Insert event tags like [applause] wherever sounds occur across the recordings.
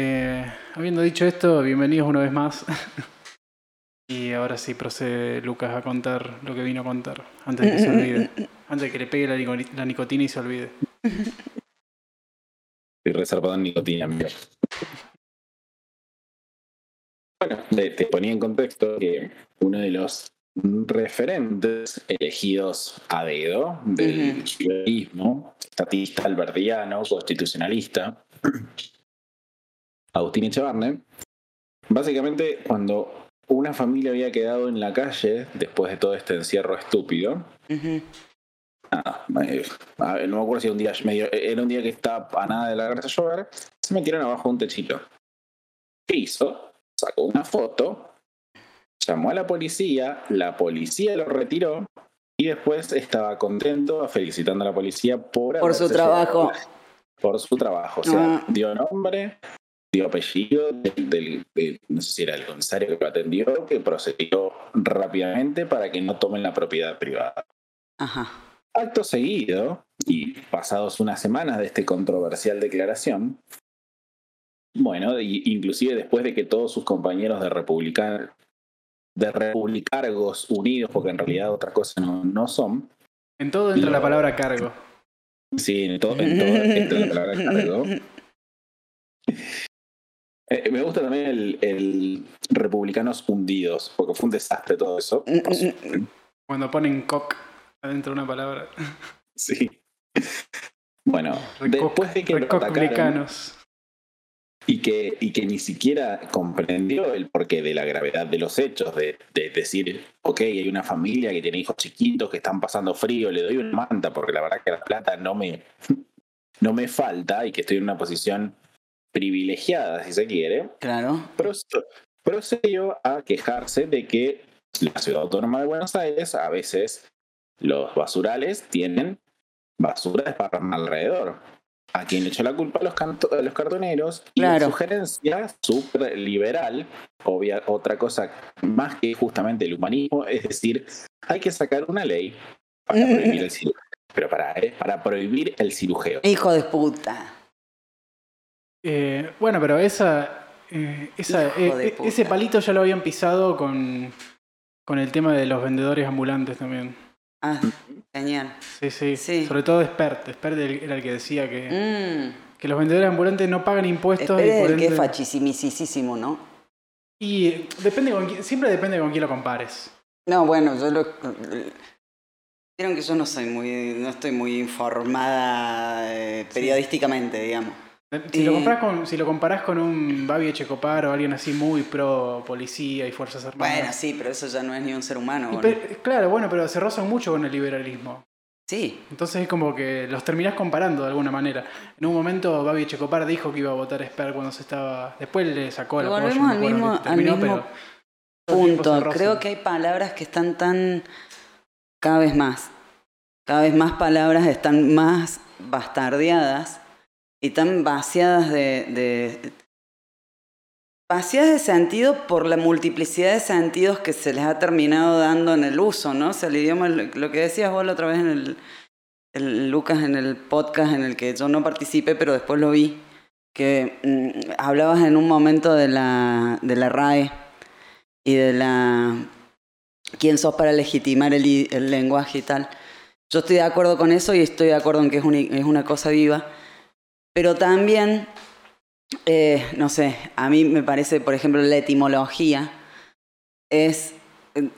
Eh, habiendo dicho esto, bienvenidos una vez más. [laughs] y ahora sí procede Lucas a contar lo que vino a contar, antes de que se olvide. [laughs] Antes de que le pegue la, nico- la nicotina y se olvide. Estoy reservado en nicotina, amigo. Bueno, te, te ponía en contexto que uno de los referentes elegidos a dedo del liberalismo, estatista, albertiano, constitucionalista, Agustín Echevarne, básicamente cuando una familia había quedado en la calle después de todo este encierro estúpido, nada, no me acuerdo si era un día medio, era un día que estaba a nada de la a llover, se metieron abajo de un techito. ¿Qué hizo? Sacó una foto, llamó a la policía, la policía lo retiró y después estaba contento felicitando a la policía por, Por su trabajo. llevado- Por su trabajo. O sea, Ah. dio nombre, dio apellido del, del- del- no sé si era el comisario que lo atendió, que procedió rápidamente para que no tomen la propiedad privada. Ajá. Acto seguido, y pasados unas semanas de esta controversial declaración, bueno, inclusive después de que todos sus compañeros de Republican, de Republicargos Unidos, porque en realidad otra cosa no, no son, En todo entra Lo- la palabra cargo. sí, en todo, en todo entra la palabra cargo. [laughs] Eh, me gusta también el, el Republicanos Hundidos, porque fue un desastre todo eso. Cuando ponen cock adentro de una palabra. [laughs] Sí. Bueno, Recoc- después de que recoculicanos. y que, y que ni siquiera comprendió el porqué de la gravedad de los hechos, de, de decir, ok, hay una familia que tiene hijos chiquitos que están pasando frío, le doy una manta porque la verdad que la plata no me, [laughs] no me falta y que estoy en una posición privilegiada, si se quiere, Claro. proce- procedió a quejarse de que la ciudad autónoma de Buenos Aires a veces los basurales tienen basura desparramada alrededor. A quien le echó la culpa a los, canto- a los cartoneros y Claro. la sugerencia súper liberal, obvia, otra cosa más que justamente el humanismo, es decir, hay que sacar una ley para [laughs] prohibir el cirujeo. Pero para, ¿eh? para prohibir el cirujeo. Hijo de puta. Eh, bueno, pero esa, eh, esa eh, eh, ese palito ya lo habían pisado con, con el tema de los vendedores ambulantes también. Ah, genial. Sí, sí. Sí. Sobre todo Spert. Spert era el que decía que, Mm. que los vendedores ambulantes no pagan impuestos. y Espere por el que es fachisimicísimo, ¿no? Y depende con quién- siempre depende con quién lo compares. No, bueno, yo lo. Vieron que yo no soy muy. no estoy muy informada periodísticamente, digamos. Si, lo Eh. compras con, si lo comparás con un Babi Echecopar o alguien así muy pro policía y fuerzas armadas. Bueno, sí, pero eso ya no es ni un ser humano. ¿no? claro, bueno, pero se rozan mucho con el liberalismo. Sí, Entonces es como que los terminás comparando de alguna manera. En un momento Babi Echecopar dijo que iba a votar Esper cuando se estaba. Después le sacó la Volvemos al mismo- al mismo punto. Creo que hay palabras que están tan. cada vez más. Cada vez más palabras están más bastardeadas y tan vaciadas de. de vaciadas de sentido por la multiplicidad de sentidos que se les ha terminado dando en el uso, ¿no? O sea, el idioma, lo que decías vos la otra vez en el, el Lucas, en el podcast en el que yo no participé, pero después lo vi, que mm, hablabas en un momento de la, de la RAE y de la quién sos para legitimar el, el lenguaje y tal. Yo estoy de acuerdo con eso y estoy de acuerdo en que es, una- es una cosa viva, pero también, eh, no sé, a mí me parece, por ejemplo, la etimología es, eh,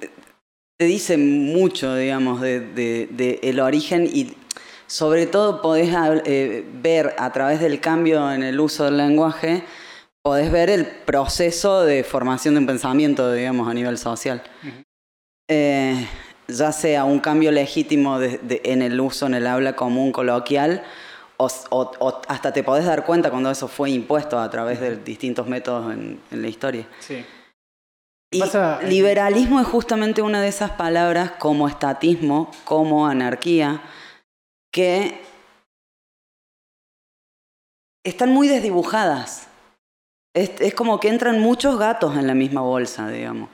te dice mucho, digamos, de, de- de el origen y sobre todo podés eh, ver a través del cambio en el uso del lenguaje, podés ver el proceso de formación de un pensamiento, digamos, a nivel social. Eh, ya sea un cambio legítimo de- en el uso, en el habla común coloquial, o, s- o- o hasta te podés dar cuenta cuando eso fue impuesto a través de distintos métodos en, en la historia. Sí. Y Pasa- liberalismo es justamente una de esas palabras como estatismo, como anarquía, que están muy desdibujadas. Es, es como que entran muchos gatos en la misma bolsa, digamos.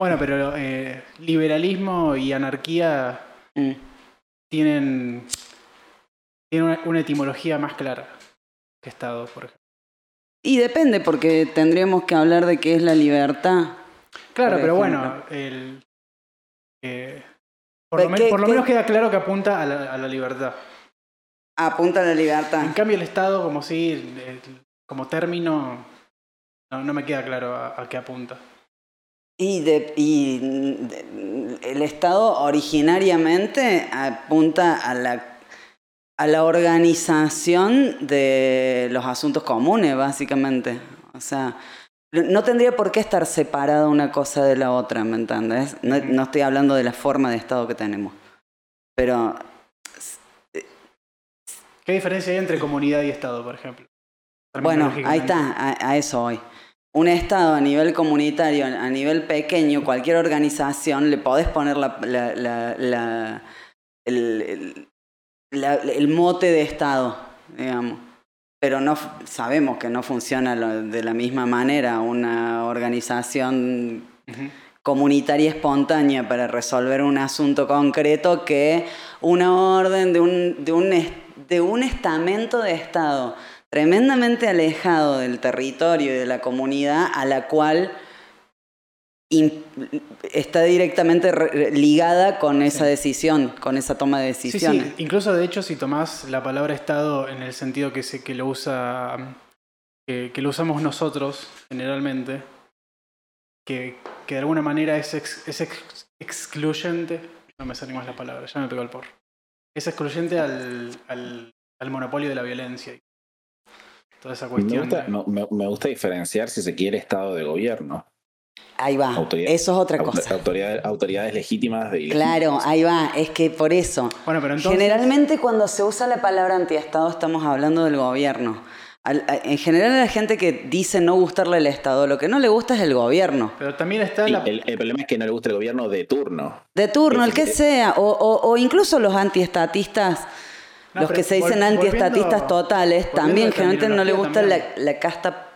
Bueno, pero eh, liberalismo y anarquía Mm. tienen, tienen una, una etimología más clara que Estado, por ejemplo. Y depende, porque tendríamos que hablar de qué es la libertad. Claro, pero bueno, el, eh, por, lo, menos queda claro que apunta a la, libertad. Apunta a la libertad. En cambio, el Estado, como si, como término, no, me queda claro a, qué apunta. Y, de, y el Estado originariamente apunta a la a la organización de los asuntos comunes, básicamente. O sea, no tendría por qué estar separada una cosa de la otra, ¿me entiendes? No, estoy hablando de la forma de Estado que tenemos. Pero... ¿Qué diferencia hay entre comunidad y Estado, por ejemplo? Bueno, ahí está, a, eso hoy. Un Estado a nivel comunitario, a nivel pequeño, cualquier organización, le podés poner la, la, el, el mote de Estado, digamos. Pero no sabemos que no funciona de la misma manera una organización comunitaria espontánea para resolver un asunto concreto que una orden de un, de un, de un estamento de Estado tremendamente alejado del territorio y de la comunidad a la cual está directamente ligada con esa decisión, con esa toma de decisión. Sí, incluso de hecho si tomás la palabra Estado en el sentido que, se, que lo usa que, lo usamos nosotros generalmente, que, que de alguna manera es, es excluyente, no me sale más la palabra, ya me pegó el por. Es excluyente al, al, al monopolio de la violencia. Toda esa cuestión. me gusta diferenciar si se quiere Estado de gobierno. Ahí va, eso es otra cosa. Autoridades, legítimas de Claro, ahí va, es que por eso. Bueno, pero Generalmente cuando se usa la palabra antiestado estamos hablando del gobierno. En general a la gente que dice no gustarle el Estado, lo que no le gusta es el gobierno. Pero también está el, problema es que no le gusta el gobierno de turno. De turno, el que sea. O, incluso los antiestatistas, los que se dicen antiestatistas totales, también generalmente no le gusta la, casta...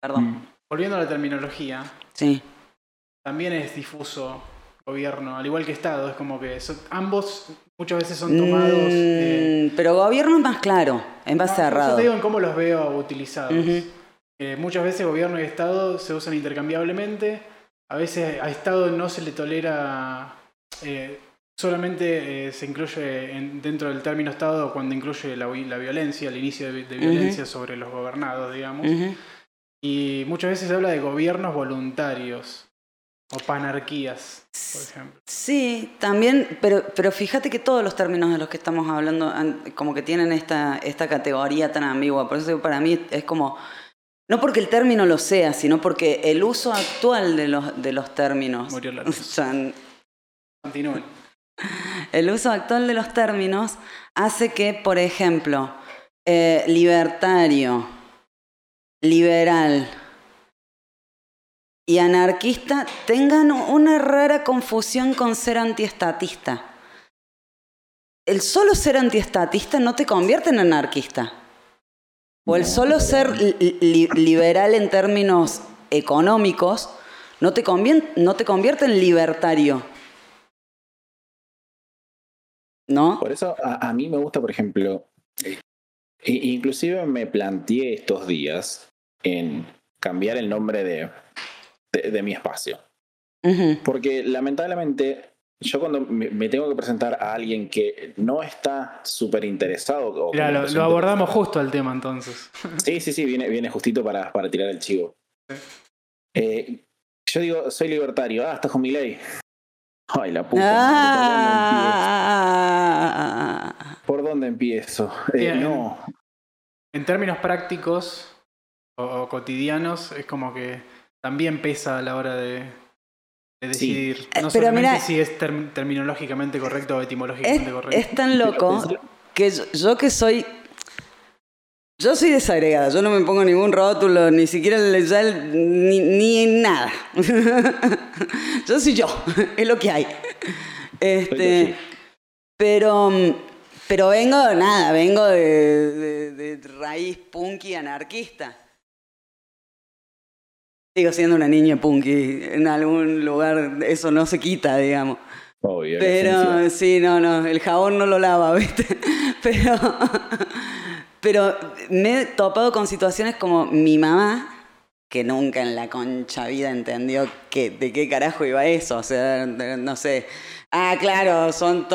Perdón. Mm. Volviendo a la terminología, Sí. También es difuso gobierno, al igual que Estado. Es como que ambos muchas veces son tomados. Mm, pero gobierno es más claro, es más cerrado. Yo te digo en cómo los veo utilizados. muchas veces gobierno y Estado se usan intercambiablemente. A veces a Estado no se le tolera. Eh, solamente eh, se incluye dentro del término Estado cuando incluye la, violencia, el inicio de, violencia sobre los gobernados, digamos. Y muchas veces se habla de gobiernos voluntarios o panarquías, por ejemplo. Sí, también, pero, pero fíjate que todos los términos de los que estamos hablando como que tienen esta, esta categoría tan ambigua. Por eso para mí es como, no porque el término lo sea, sino porque el uso actual de los, de los términos... Murió la [laughs] Continúen. [laughs] El uso actual de los términos hace que, por ejemplo, eh, libertario, liberal y anarquista tengan una rara confusión con ser antiestatista. El solo ser antiestatista no te convierte en anarquista. O el solo ser liberal en términos económicos no te, no te convierte en libertario. ¿No? Por eso a, a mí me gusta, por ejemplo, Inclusive me planteé estos días en cambiar el nombre de, de, mi espacio. Porque lamentablemente yo cuando me, tengo que presentar a alguien que no está súper interesado... lo, abordamos justo al tema entonces. [laughs] Sí, sí, sí, viene, viene justito para, para tirar el chivo. Eh, yo digo, soy libertario. Ah, estás con mi ley. Ay, la puta. Ah. ¿Por dónde empiezo? Eh, no. En términos prácticos o, cotidianos, es como que también pesa a la hora de, decidir. Eh, no solamente si es terminológicamente correcto o etimológicamente correcto. Es tan loco que yo, que soy yo soy desagregada, yo no me pongo ningún rótulo, ni siquiera ni, ni nada. [laughs] yo soy yo, es lo que hay. Este, pero, pero vengo, nada, vengo de, de, raíz punky anarquista. Sigo siendo una niña punky en algún lugar, eso no se quita, digamos. Pero sí, no, no, el jabón no lo lava, [laughs] ¿viste? Pero Pero me he topado con situaciones como mi mamá, que nunca en la concha vida entendió que, de qué carajo iba eso. O sea, no sé. Ah, claro, son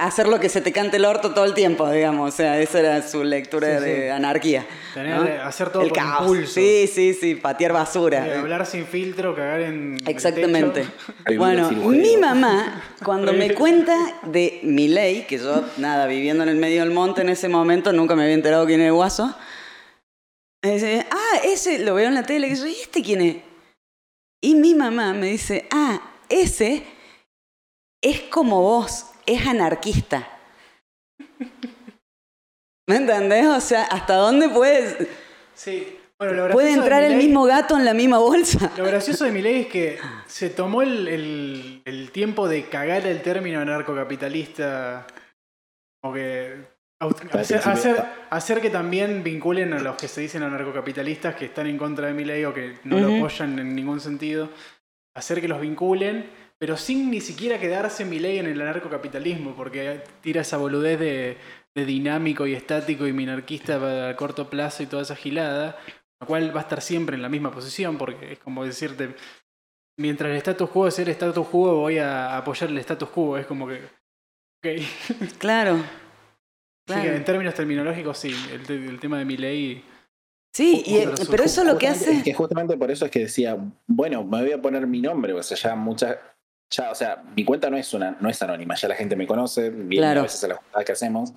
hacer lo que se te cante el orto todo el tiempo, digamos. O sea, esa era su lectura de anarquía. Tener, Hacer todo el por caos. impulso. Sí, sí, sí, patear basura. hablar sin filtro, cagar en. Exactamente. [laughs] bueno, mi mamá, cuando me [laughs] cuenta de mi ley, que yo, nada, viviendo en el medio del monte en ese momento, nunca me había enterado quién era el guaso. Me dice, ah, ese lo veo en la tele, y yo, ¿y este quién es? Y mi mamá me dice, ah, ese es como vos, es anarquista. ¿Me entendés? O sea, ¿hasta dónde puedes...? Sí. ¿Puede entrar el mismo gato en la misma bolsa? Lo gracioso de mi ley es que se tomó el, tiempo de cagar el término anarcocapitalista. Como que. Hacer, que también vinculen a los que se dicen anarcocapitalistas que están en contra de mi ley o que no lo apoyan en ningún sentido. Hacer que los vinculen pero sin ni siquiera quedarse mi ley en el anarcocapitalismo, porque tira esa boludez de, dinámico y estático y minarquista a corto plazo y toda esa gilada, lo cual va a estar siempre en la misma posición, porque es como decirte, mientras el status quo es el status quo, voy a apoyar el status quo, es como que... [laughs] Claro. en términos terminológicos, sí, el, tema de mi ley... Sí, pero eso lo que hace... Es que justamente por eso es que decía, bueno, me voy a poner mi nombre, o sea, ya muchas ya, o sea, mi cuenta no es una, no es anónima, ya la gente me conoce, viene a veces a las jugadas que hacemos.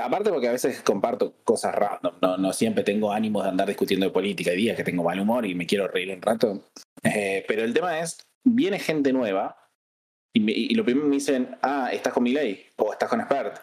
Aparte porque a veces comparto cosas random, no, no siempre tengo ánimos de andar discutiendo de política, hay días que tengo mal humor y me quiero reír un rato. Eh, pero el tema es, viene gente nueva y, lo primero me dicen, ah, estás con mi ley o estás con Expert.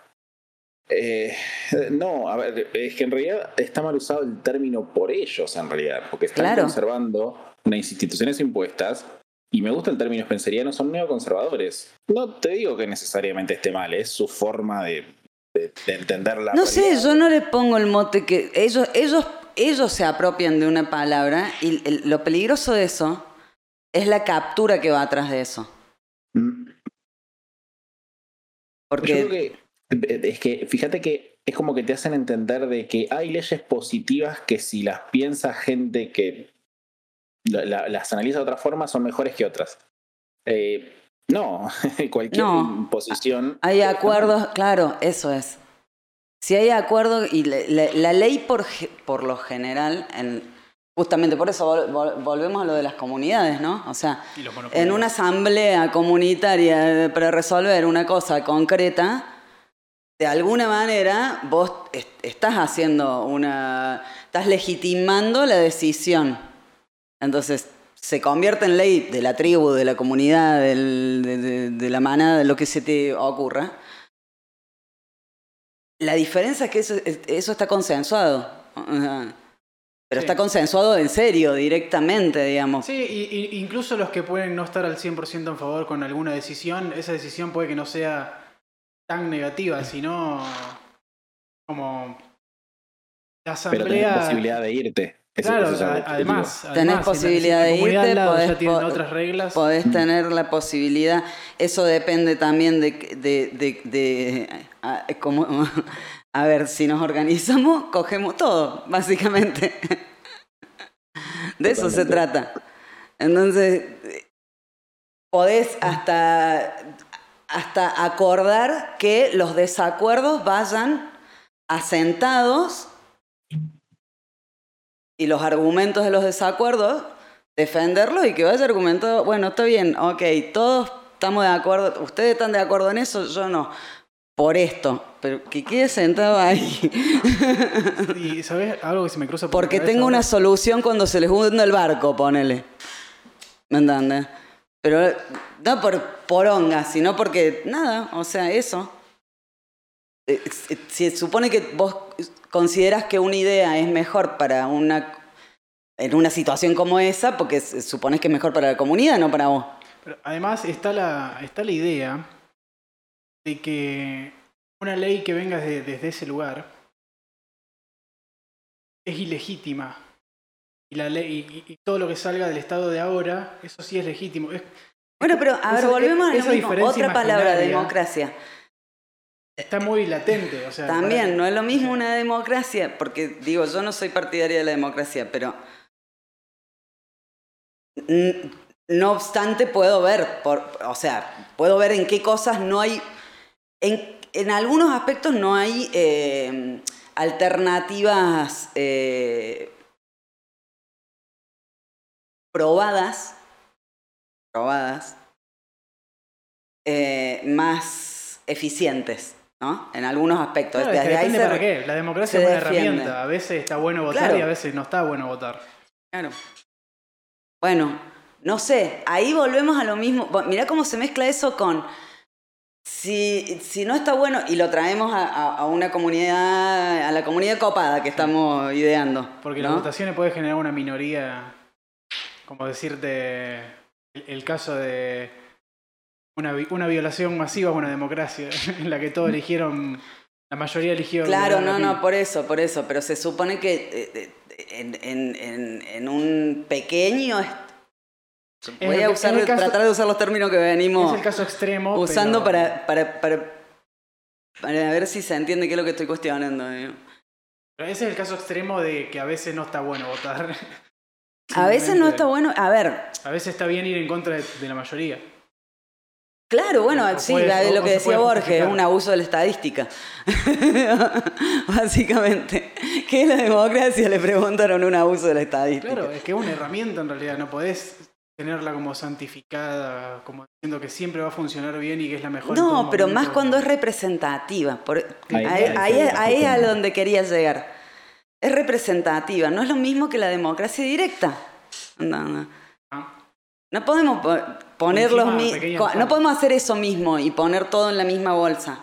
Eh, [laughs] no, a ver, es que en realidad está mal usado el término por ellos, en realidad, porque están conservando unas instituciones impuestas y me gusta el término spenceriano, son neoconservadores. No te digo que necesariamente esté mal, es su forma de, de, entender la. No sé, yo no le pongo el mote que ellos, ellos, ellos se apropian de una palabra y lo peligroso de eso es la captura que va atrás de eso. Mm. Porque. Yo creo que, es que, fíjate que es como que te hacen entender de que hay leyes positivas que si las piensa gente que las analiza de otra forma, son mejores que otras. Eh, no, [laughs] cualquier posición. Hay acuerdos, claro, eso es. Si hay acuerdo, y la, ley por, por lo general, en, justamente por eso volvemos a lo de las comunidades, ¿no? O sea, en una asamblea comunitaria para resolver una cosa concreta, de alguna manera vos estás haciendo una. estás legitimando la decisión. Entonces, se convierte en ley de la tribu, de la comunidad, de, la manada, de lo que se te ocurra. La diferencia es que eso, está consensuado. Pero está consensuado en serio, directamente, digamos. Sí, y, incluso los que pueden no estar al 100% en favor con alguna decisión, esa decisión puede que no sea tan negativa, sino como la asamblea... Pero tenés posibilidad de irte claro, además, tenés posibilidad de irte, podés, otras reglas. podés tener la posibilidad. Eso depende también de, de, de, a, [laughs] a ver, si nos organizamos, cogemos todo, básicamente. [laughs] De eso se trata. Entonces, podés hasta, hasta acordar que los desacuerdos vayan asentados y los argumentos de los desacuerdos, defenderlos y que vaya argumentado, bueno, está bien, ok, todos estamos de acuerdo, ustedes están de acuerdo en eso, yo no, por esto, pero que quede sentado ahí. Y sabes algo que se me cruza por Porque tengo una solución cuando se les hunde el barco, ponele. ¿Me entiendes? Pero no por poronga, sino porque nada, o sea, eso. Eh, se supone que vos consideras que una idea es mejor para una en una situación como esa, porque supones que es mejor para la comunidad, no para vos. Pero además está la, está la idea de que una ley que venga desde, ese lugar es ilegítima. Y, la ley, y, todo lo que salga del estado de ahora, eso sí es legítimo. bueno, pero a ver, volvemos a la otra palabra, democracia. Está muy latente. O sea, También, no es lo mismo una democracia, porque digo, yo no soy partidaria de la democracia, pero no obstante puedo ver, por, o sea, puedo ver en qué cosas no hay, en, en algunos aspectos no hay eh, alternativas eh, probadas, probadas, eh, más eficientes. ¿No? En algunos aspectos. Claro, Desde ahí para qué. La democracia es una herramienta. A veces está bueno votar y a veces no está bueno votar. Claro. Bueno, no sé, ahí volvemos a lo mismo. Mirá cómo se mezcla eso con. Si, si no está bueno, y lo traemos a, una comunidad, a la comunidad copada que estamos ideando. Porque las votaciones puede generar una minoría, como decirte, el, caso de una, una violación masiva a una democracia, [laughs] en la que todos eligieron, la mayoría eligió... Claro, no, no, por eso, por eso, pero se supone que eh, eh, en, en, en un pequeño Voy a usar, tratar de usar los términos que venimos es el caso extremo, usando para, para, para, para, ver si se entiende qué es lo que estoy cuestionando. Ese es el caso extremo de que a veces no está bueno votar. a veces no está bueno, a ver. A veces está bien ir en contra de, la mayoría. Claro, bueno, sí, lo que decía Borges, un abuso de la estadística. [laughs] Básicamente. ¿Qué es la democracia? Le preguntaron un abuso de la estadística. Claro, es que es una herramienta en realidad, no podés tenerla como santificada, como diciendo que siempre va a funcionar bien y que es la mejor. No, pero más cuando es representativa. ahí, es a donde quería llegar. Es representativa, no es lo mismo que la democracia directa. No, ah. Podemos poner los no podemos hacer eso mismo y poner todo en la misma bolsa.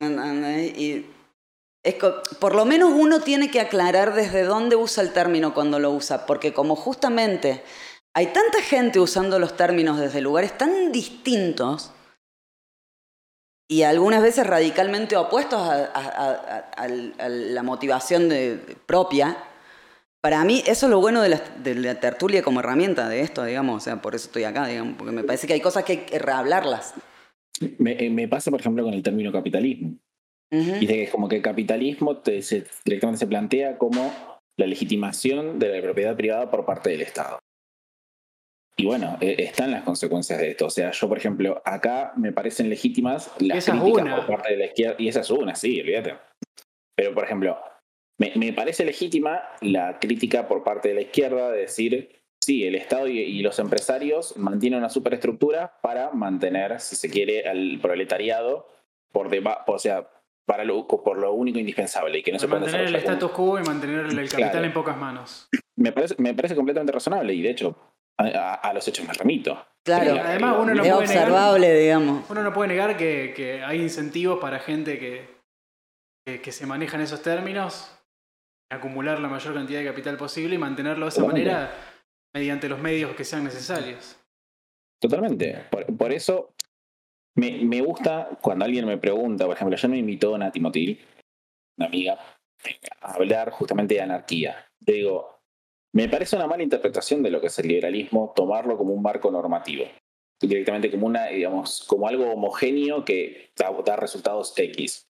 Y es por lo menos uno tiene que aclarar desde dónde usa el término cuando lo usa, porque como justamente hay tanta gente usando los términos desde lugares tan distintos y algunas veces radicalmente opuestos a, la motivación propia. Para mí eso es lo bueno de la, tertulia como herramienta de esto, digamos, o sea, por eso estoy acá, digamos, porque me parece que hay cosas que hay que rehablarlas. Me, eh, pasa, por ejemplo, con el término capitalismo. Dice que es como que el capitalismo directamente se plantea como la legitimación de la propiedad privada por parte del Estado. Y bueno, eh, están las consecuencias de esto. O sea, yo, por ejemplo, acá me parecen legítimas las críticas por parte de la izquierda. Y esa es una, sí, olvídate. Pero, por ejemplo, me, parece legítima la crítica por parte de la izquierda de decir, sí, el Estado y, los empresarios mantienen una superestructura para mantener, si se quiere, al proletariado por debajo, o sea, para lo, por lo único indispensable y que no se puede mantener el status quo y mantener el capital en pocas manos. Me parece, me parece completamente razonable y de hecho a, los hechos me remito. Claro, además uno no es puede observable, negar, digamos. Uno no puede negar que, hay incentivos para gente que, que, se maneja en esos términos, acumular la mayor cantidad de capital posible y mantenerlo de esa manera mediante los medios que sean necesarios. Totalmente. Por, eso me, me, gusta cuando alguien me pregunta, por ejemplo, yo me invitó a Nati Motil, una amiga, a hablar justamente de anarquía. Le digo, me parece una mala interpretación de lo que es el liberalismo tomarlo como un marco normativo, directamente como una, digamos, como algo homogéneo que da, resultados X.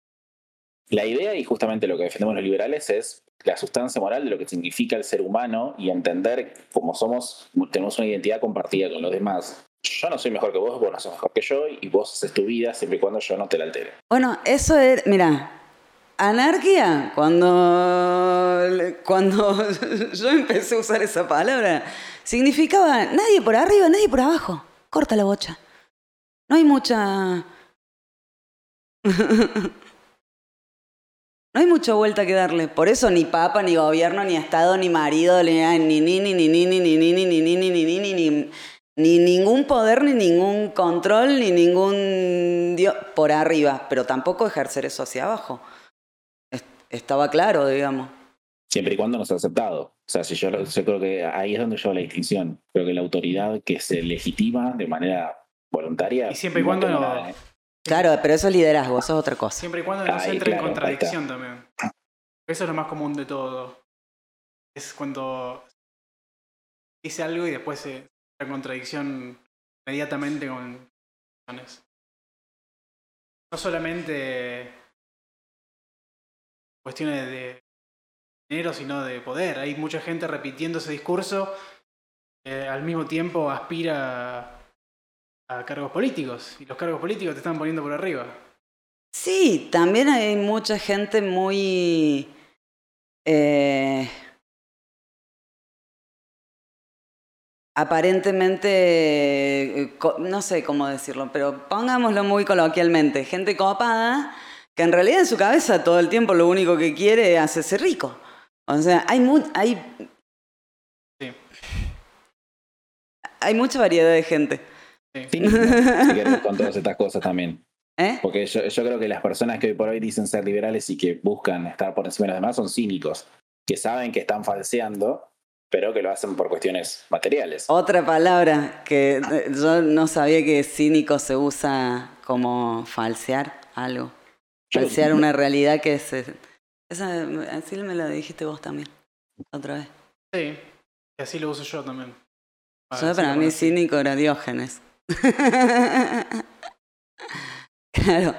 La idea, y justamente lo que defendemos los liberales, es la sustancia moral de lo que significa el ser humano y entender cómo somos, tenemos una identidad compartida con los demás. Yo no soy mejor que vos, vos no sos mejor que yo, y vos haces tu vida siempre y cuando yo no te la altere. Bueno, eso es, mira, Anarquía, cuando, cuando [laughs] yo empecé a usar esa palabra, significaba nadie por arriba, nadie por abajo. Corta la bocha. No hay mucha... No hay mucha vuelta que darle. Por eso ni papa, ni gobierno, ni estado, ni marido, ni ni ni ni ni ni ni ni ni ni ni ni ni ni ni ni ni ningún poder, ni ningún control, ni ningún dios por arriba, pero tampoco ejercer eso hacia abajo estaba claro, digamos. Siempre y cuando no sea aceptado. O sea, si yo, creo que ahí es donde yo la distinción. Creo que la autoridad que se legitima de manera voluntaria. Y siempre y cuando no. Claro, pero eso es liderazgo, eso es otra cosa. Siempre y cuando no se entre en contradicción también. Eso es lo más común de todo. Es cuando dice algo y después se entra en contradicción inmediatamente con no solamente cuestiones de dinero, sino de poder. Hay mucha gente repitiendo ese discurso, eh, al mismo tiempo aspira a cargos políticos, y los cargos políticos te están poniendo por arriba. Sí, también hay mucha gente muy... Eh, aparentemente, eh, no sé cómo decirlo, pero pongámoslo muy coloquialmente, gente copada que en realidad en su cabeza todo el tiempo lo único que quiere es hacerse rico. O sea, hay, hay, hay mucha variedad de gente. Sí. [laughs] con todas estas cosas también. ¿Eh? Porque yo, yo, creo que las personas que hoy por hoy dicen ser liberales y que buscan estar por encima de los demás son cínicos, que saben que están falseando pero que lo hacen por cuestiones materiales. Otra palabra que eh, yo no sabía que cínico se usa como falsear algo. Falsear una realidad que es... Esa, así me lo dijiste vos también, otra vez. Sí, y así lo uso yo también. Para, para mí cínico era Diógenes. [laughs] claro,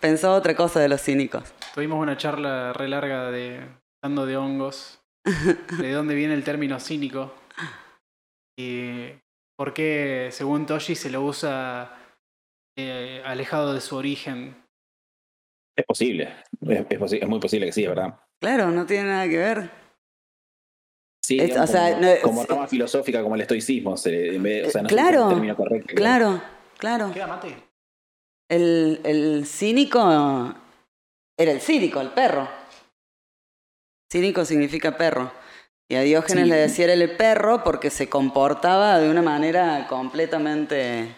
pensaba otra cosa de los cínicos. Tuvimos una charla re larga de dando de hongos [laughs] de dónde viene el término cínico y por qué, según Toshi, se lo usa eh, alejado de su origen. Es posible, es, muy posible que sí, ¿verdad? Claro, no tiene nada que ver. Sí, como, rama filosófica como el estoicismo, o sea, no claro, es el término correcto. Claro, claro. ¿Queda mate? El, el cínico era el cínico, el perro. Cínico significa perro. Y a Diógenes le decía el perro porque se comportaba de una manera completamente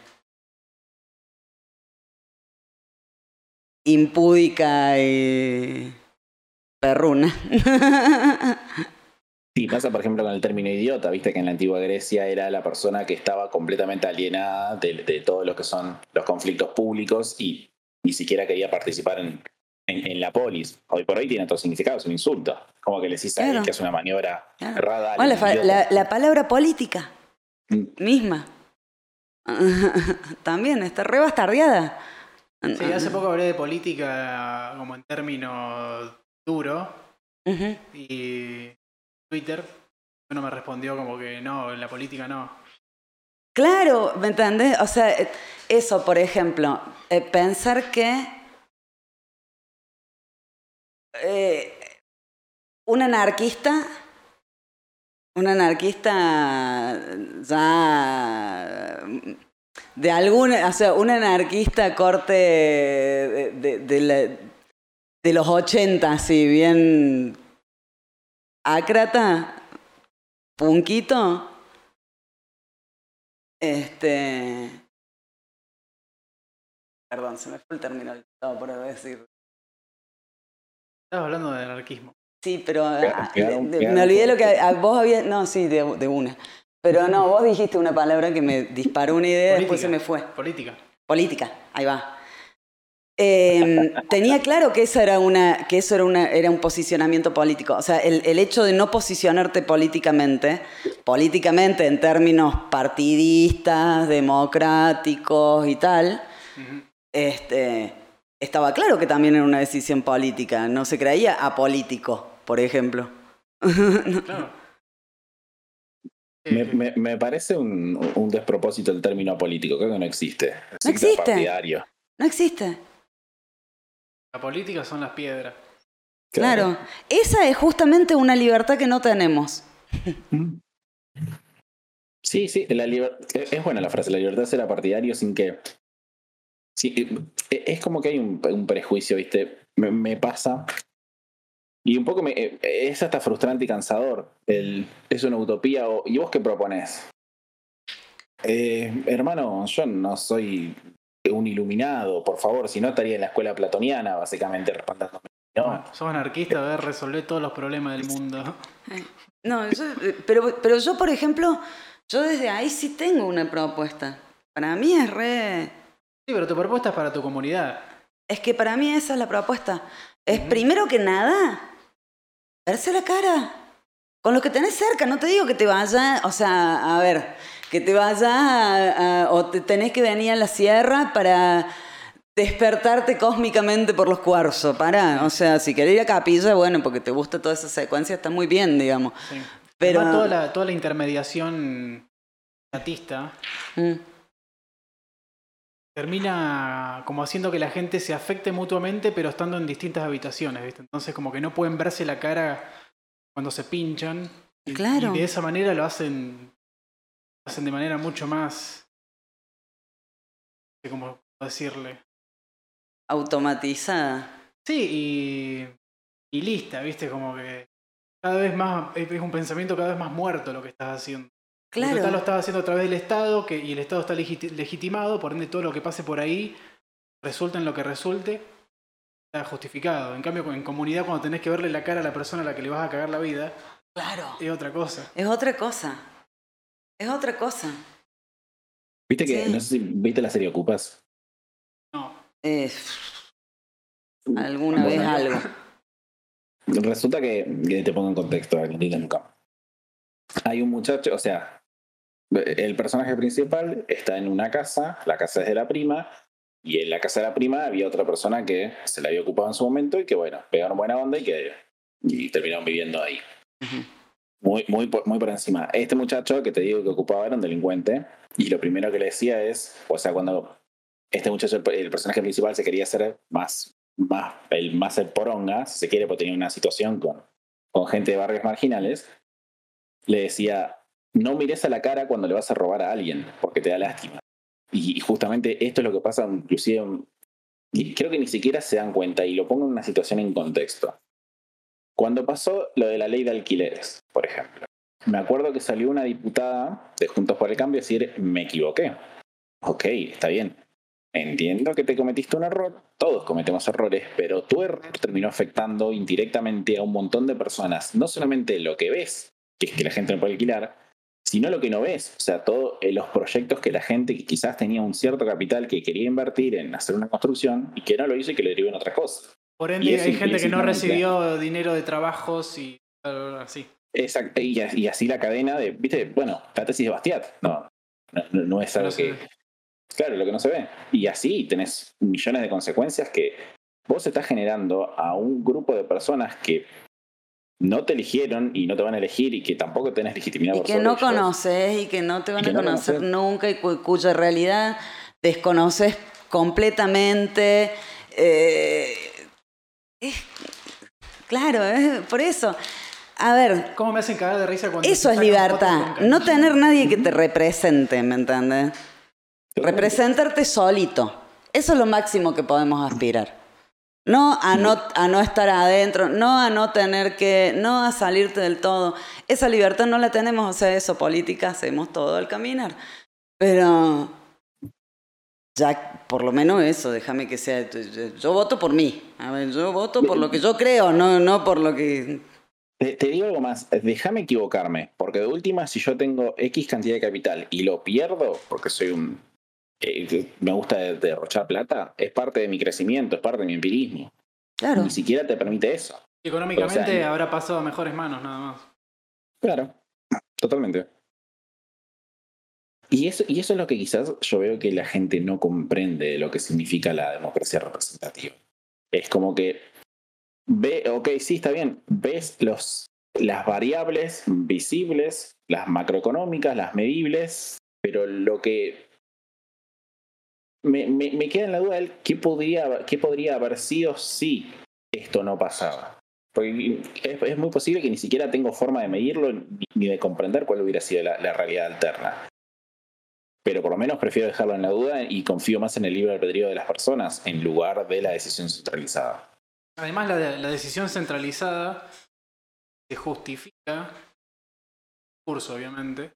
impúdica y perruna. [laughs] Sí, pasa por ejemplo con el término idiota, viste que en la antigua Grecia era la persona que estaba completamente alienada de, de todos los que son los conflictos públicos y ni siquiera quería participar en, en, la polis. Hoy por hoy tiene otro significado, es un insulto. Como que le decís a que es una maniobra errada. la, palabra política mm. misma. [laughs] También está re bastardeada. Sí, hace poco hablé de política como en términos duros. Y Twitter uno me respondió como que no, en la política no. Claro, ¿me entendés? O sea, eso, por ejemplo, eh, pensar que eh, un anarquista, un anarquista ya de alguna, o sea, un anarquista corte de, de, los 80, así bien ácrata, punquito. Este. Perdón, se me fue el término que estaba por decir. Estabas hablando de anarquismo. Sí, pero ah, me olvidé lo que vos habías. No, sí, de, una. Pero no, vos dijiste una palabra que me disparó una idea, y después se me fue. Política. Política, ahí va. Em, tenía claro que eso era una, que eso era una, era un posicionamiento político. O sea, el, el, hecho de no posicionarte políticamente, políticamente en términos partidistas, democráticos y tal, este, estaba claro que también era una decisión política, no se creía apolítico, por ejemplo. [laughs] Claro. Me, me, parece un, un, despropósito el término político, creo que no existe. No existe. No existe. La política son las piedras. Claro. esa es justamente una libertad que no tenemos. [laughs] Sí, sí, la es buena la frase, la libertad de ser partidario sin que Sí, e, es como que hay un, prejuicio, ¿viste? Me, pasa. Y un poco me, e, es hasta frustrante y cansador. El, es una utopía. ¿Y vos qué propones? Eh, hermano, yo no soy un iluminado, por favor, si no estaría en la escuela platoniana, básicamente, respondiéndome. No, sos anarquista, a ver, resolver todos los problemas del mundo. No, pero, pero yo, por ejemplo, yo desde ahí sí tengo una propuesta. Para mí es re Sí, pero tu propuesta es para tu comunidad. Es que para mí esa es la propuesta. Es primero que nada, verse la cara. Con lo que tenés cerca, no te digo que te vaya, o sea, a ver, que te vaya o te tenés que venir a la sierra para despertarte cósmicamente por los cuarzos. Para, o sea, si querés ir a capilla, bueno, porque te gusta toda esa secuencia, está muy bien, digamos. Pero toda la, toda la intermediación artista mm. termina como haciendo que la gente se afecte mutuamente, pero estando en distintas habitaciones, ¿viste? Entonces como que no pueden verse la cara cuando se pinchan. Claro. Y de esa manera lo hacen, hacen de manera mucho más, ¿cómo decirle? Automatizada. Sí, y, y lista, ¿viste? Como que cada vez más, es un pensamiento cada vez más muerto lo que estás haciendo. Claro. lo estás haciendo a través del Estado que, y el Estado está legitimado, por ende todo lo que pase por ahí resulta en lo que resulte, está justificado. En cambio, en comunidad, cuando tenés que verle la cara a la persona a la que le vas a cagar la vida, claro. es otra cosa. Es otra cosa. Es otra cosa. ¿Viste que, no sé si viste la serie Ocupas? No. Eh, alguna vez algo. [laughs] Resulta que, te pongo en contexto, nunca. Hay un muchacho, o sea, el personaje principal está en una casa, la casa es de la prima, y en la casa de la prima había otra persona que se la había ocupado en su momento y que, bueno, pegaron buena onda y que y terminaron viviendo ahí. Muy, muy, muy por encima. Este muchacho que te digo que ocupaba era un delincuente y lo primero que le decía es, o sea, cuando este muchacho, el personaje principal, se quería hacer más más el, más el poronga, si se quiere, porque tenía una situación con, con gente de barrios marginales, le decía, no mires a la cara cuando le vas a robar a alguien, porque te da lástima. Y, justamente esto es lo que pasa, inclusive, y creo que ni siquiera se dan cuenta, y lo pongo en una situación en contexto. Cuando pasó lo de la ley de alquileres, por ejemplo, me acuerdo que salió una diputada de Juntos por el Cambio a decir, me equivoqué. Ok, está bien. Entiendo que te cometiste un error, todos cometemos errores, pero tu error terminó afectando indirectamente a un montón de personas. No solamente lo que ves, que es que la gente no puede alquilar, sino lo que no ves. O sea, todos eh, los proyectos que la gente que quizás tenía un cierto capital que quería invertir en hacer una construcción y que no lo hizo y que le derivó en otra cosa. Por ende, hay gente que no recibió dinero de trabajos y así. Exacto, y, así la cadena de, viste, bueno, la tesis de Bastiat, no, no, es algo que Claro, lo que no se ve. Y así tenés millones de consecuencias que vos estás generando a un grupo de personas que no te eligieron y no te van a elegir y que tampoco tenés legitimidad. Y que no conoces y que no te van a conocer nunca y cuya realidad desconoces completamente. Eh, claro, por eso. A ver. ¿Cómo me hacen cagar de risa cuando... Eso es libertad. No tener nadie que te represente, ¿me entiendes? Representarte solito. Eso es lo máximo que podemos aspirar. No a, no a no estar adentro, no a no tener que, no a salirte del todo. Esa libertad no la tenemos, o sea, eso, política, hacemos todo al caminar. Pero ya, por lo menos eso, déjame que sea. Yo voto por mí. A ver, yo voto por lo que yo creo, no, no por lo que. Te, te digo algo más, déjame equivocarme, porque de última, si yo tengo X cantidad de capital y lo pierdo, porque soy un eh, me gusta derrochar plata, es parte de mi crecimiento, es parte de mi empirismo. Claro. Ni siquiera te permite eso. Económicamente habrá pasado a mejores manos, nada más. Claro, totalmente. Y eso, y eso es lo que quizás yo veo que la gente no comprende lo que significa la democracia representativa. Es como que ve, ok, sí, está bien, ves los, las variables visibles, las macroeconómicas, las medibles, pero lo que me, me, queda en la duda de qué podría, qué podría haber sido si esto no pasaba. Porque es, muy posible que ni siquiera tengo forma de medirlo ni de comprender cuál hubiera sido la, realidad alterna. Pero por lo menos prefiero dejarlo en la duda y confío más en el libre albedrío de las personas en lugar de la decisión centralizada. Además, la, decisión centralizada se justifica, curso obviamente,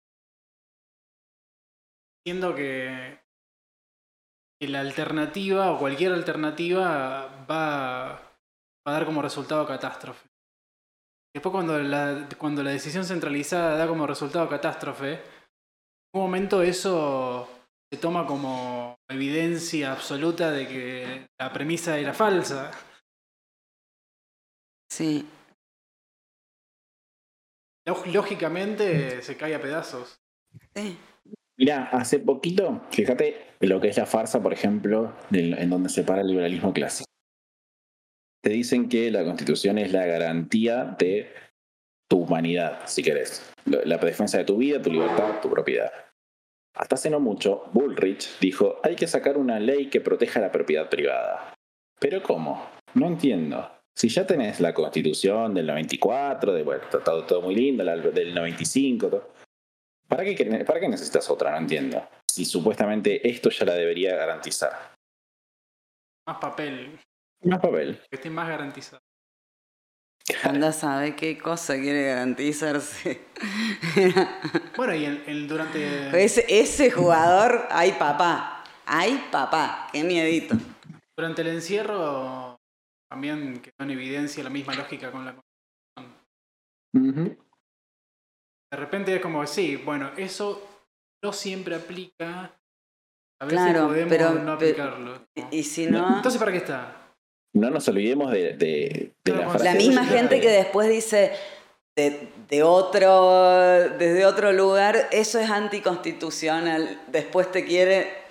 siendo que la alternativa o cualquier alternativa va, a dar como resultado catástrofe. Después cuando la, cuando la decisión centralizada da como resultado catástrofe, un momento eso se toma como evidencia absoluta de que la premisa era falsa. Sí. Lógicamente se cae a pedazos. Sí. Mira, hace poquito, fíjate lo que es la farsa, por ejemplo, en donde se para el liberalismo clásico. Te dicen que la constitución es la garantía de tu humanidad, si querés. La defensa de tu vida, tu libertad, tu propiedad. Hasta hace no mucho, Bullrich dijo, hay que sacar una ley que proteja la propiedad privada. ¿Pero cómo? No entiendo. Si ya tenés la constitución del 94, de, bueno, todo, todo muy lindo, del 95, ¿para, qué, ¿para qué necesitas otra? No entiendo. Si supuestamente esto ya la debería garantizar. Más papel. Más papel. Que esté más garantizado. Anda sabe qué cosa quiere garantizarse. [laughs] bueno, y el, durante. Ese, ese jugador, ay papá, ay papá, qué miedito. Durante el encierro también quedó en evidencia la misma lógica con la constitución. De repente es como, sí, bueno, eso no siempre aplica. A veces claro, podemos pero, no aplicarlo. y si no. Entonces, ¿para qué está? No nos olvidemos de, la frase. La misma gente que después dice de, otro, desde otro lugar, eso es anticonstitucional, después te quiere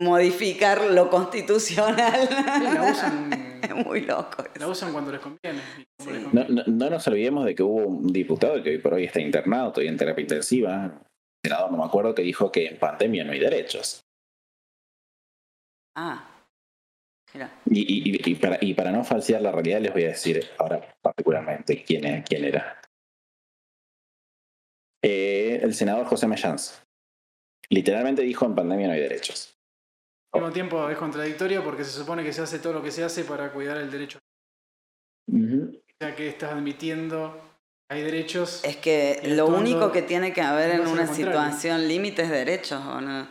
modificar lo constitucional. la usan, [laughs] es muy loco. La usan cuando les conviene. No, no, nos olvidemos de que hubo un diputado que hoy por hoy está internado, todavía en terapia intensiva, senador no me acuerdo, que dijo que en pandemia no hay derechos. Ah. Y, para, y para no falsear la realidad, les voy a decir ahora particularmente quién, quién era. Eh, el senador José Mellanz. Literalmente dijo en pandemia no hay derechos. Al mismo tiempo es contradictorio porque se supone que se hace todo lo que se hace para cuidar el derecho. O sea que estás admitiendo hay derechos. Es que lo único que tiene que haber en una situación límite es derechos, ¿o no?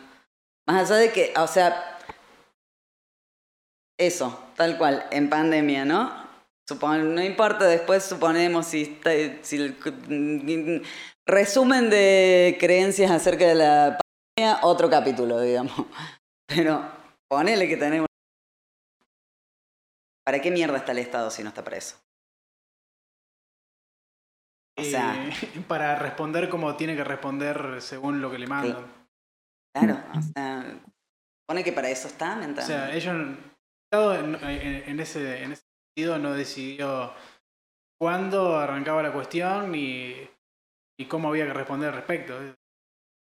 Más allá de que, o sea, eso, tal cual, en pandemia, ¿no? no importa, después suponemos si, si resumen de creencias acerca de la pandemia, otro capítulo, digamos. Pero ponele que tenemos... ¿Para qué mierda está el Estado si no está preso? O sea, eh, para responder como tiene que responder según lo que le mandan. Claro, o sea, pone que para eso está, ¿me O sea, ellos en, ese, en ese sentido no decidió cuándo arrancaba la cuestión ni, cómo había que responder al respecto.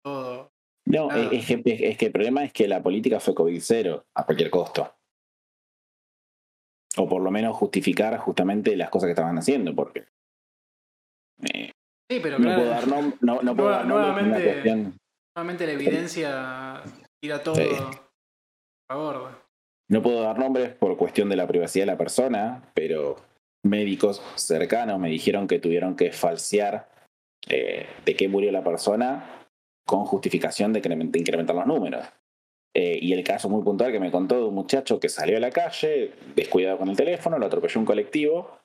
Todo. No, es que, es que, el problema es que la política fue COVID cero a cualquier costo. O por lo menos justificar justamente las cosas que estaban haciendo, porque. Eh, sí, pero no puedo dar, no, no, puedo dar nuevamente, nuevamente la evidencia tira todo a favor. No puedo dar nombres por cuestión de la privacidad de la persona, pero médicos cercanos me dijeron que tuvieron que falsear eh, de qué murió la persona con justificación de, incrementar los números. Eh, y el caso muy puntual que me contó de un muchacho que salió a la calle, descuidado con el teléfono, lo atropelló un colectivo.